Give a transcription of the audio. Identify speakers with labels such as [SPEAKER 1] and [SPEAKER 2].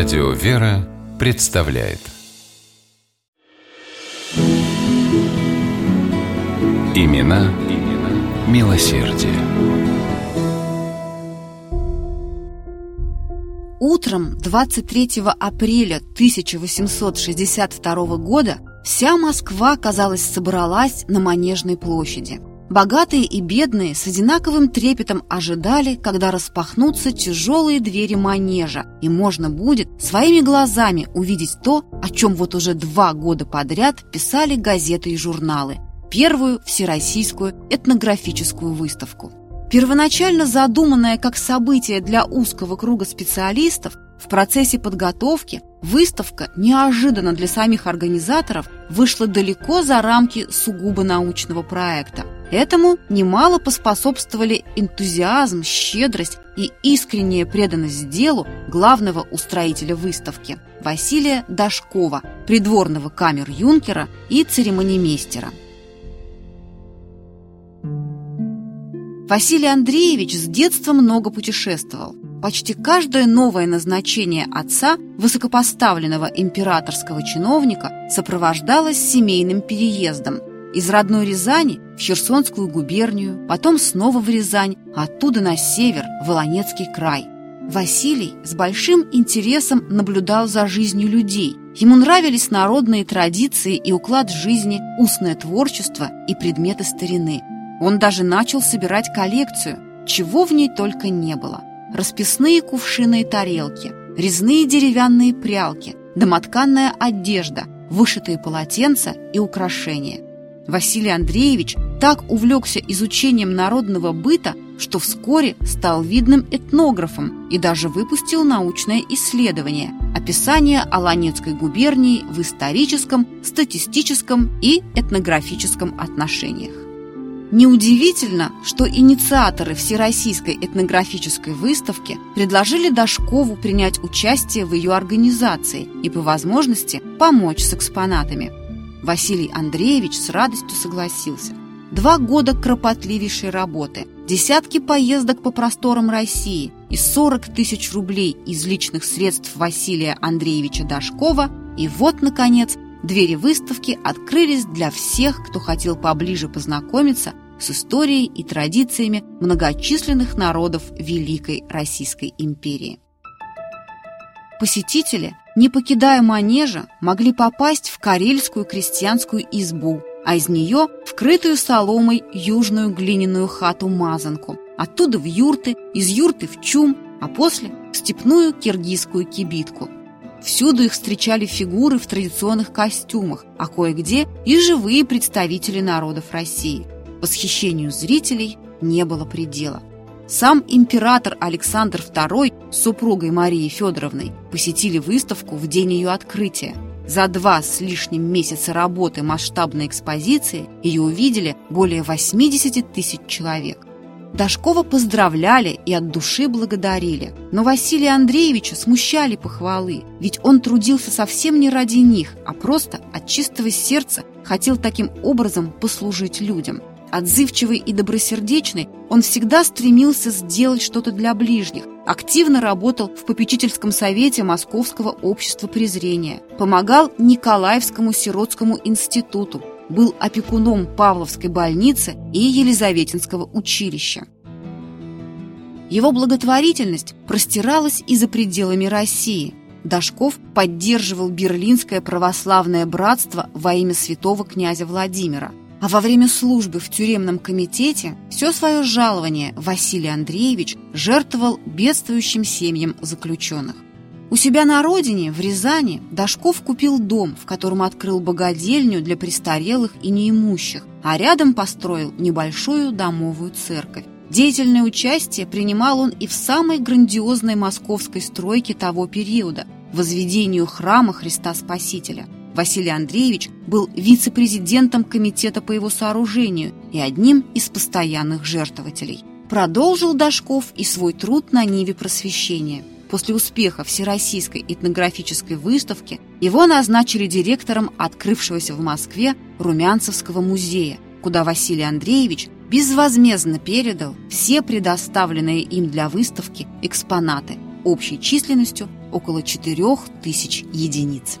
[SPEAKER 1] Радио «Вера» представляет Имена, имена милосердие.
[SPEAKER 2] Утром 23 апреля 1862 года вся Москва, казалось, собралась на Манежной площади. Богатые и бедные с одинаковым трепетом ожидали, когда распахнутся тяжелые двери манежа, и можно будет своими глазами увидеть то, о чем вот уже два года подряд писали газеты и журналы – первую всероссийскую этнографическую выставку. Первоначально задуманная как событие для узкого круга специалистов, в процессе подготовки выставка неожиданно для самих организаторов вышла далеко за рамки сугубо научного проекта. Этому немало поспособствовали энтузиазм, щедрость и искренняя преданность делу главного устроителя выставки Василия Дашкова, придворного камер-юнкера и церемонимейстера. Василий Андреевич с детства много путешествовал. Почти каждое новое назначение отца, высокопоставленного императорского чиновника, сопровождалось семейным переездом из родной Рязани в Херсонскую губернию, потом снова в Рязань, а оттуда на север, в Волонецкий край. Василий с большим интересом наблюдал за жизнью людей. Ему нравились народные традиции и уклад жизни, устное творчество и предметы старины – он даже начал собирать коллекцию, чего в ней только не было. Расписные кувшины и тарелки, резные деревянные прялки, домотканная одежда, вышитые полотенца и украшения. Василий Андреевич так увлекся изучением народного быта, что вскоре стал видным этнографом и даже выпустил научное исследование «Описание Аланецкой губернии в историческом, статистическом и этнографическом отношениях». Неудивительно, что инициаторы Всероссийской этнографической выставки предложили Дашкову принять участие в ее организации и по возможности помочь с экспонатами. Василий Андреевич с радостью согласился. Два года кропотливейшей работы, десятки поездок по просторам России и 40 тысяч рублей из личных средств Василия Андреевича Дашкова и вот, наконец, Двери выставки открылись для всех, кто хотел поближе познакомиться с историей и традициями многочисленных народов Великой Российской империи. Посетители, не покидая манежа, могли попасть в карельскую крестьянскую избу, а из нее в крытую соломой южную глиняную хату-мазанку, оттуда в юрты, из юрты в чум, а после в степную киргизскую кибитку – Всюду их встречали фигуры в традиционных костюмах, а кое-где и живые представители народов России. Восхищению зрителей не было предела. Сам император Александр II с супругой Марией Федоровной посетили выставку в день ее открытия. За два с лишним месяца работы масштабной экспозиции ее увидели более 80 тысяч человек. Дашкова поздравляли и от души благодарили. Но Василия Андреевича смущали похвалы, ведь он трудился совсем не ради них, а просто от чистого сердца хотел таким образом послужить людям. Отзывчивый и добросердечный, он всегда стремился сделать что-то для ближних, активно работал в попечительском совете Московского общества презрения, помогал Николаевскому сиротскому институту, был опекуном Павловской больницы и Елизаветинского училища. Его благотворительность простиралась и за пределами России. Дашков поддерживал Берлинское православное братство во имя святого князя Владимира. А во время службы в тюремном комитете все свое жалование Василий Андреевич жертвовал бедствующим семьям заключенных. У себя на родине, в Рязани, Дашков купил дом, в котором открыл богадельню для престарелых и неимущих, а рядом построил небольшую домовую церковь. Деятельное участие принимал он и в самой грандиозной московской стройке того периода – возведению храма Христа Спасителя. Василий Андреевич был вице-президентом комитета по его сооружению и одним из постоянных жертвователей. Продолжил Дашков и свой труд на Ниве просвещения – После успеха Всероссийской этнографической выставки его назначили директором открывшегося в Москве Румянцевского музея, куда Василий Андреевич безвозмездно передал все предоставленные им для выставки экспонаты общей численностью около 4000 единиц.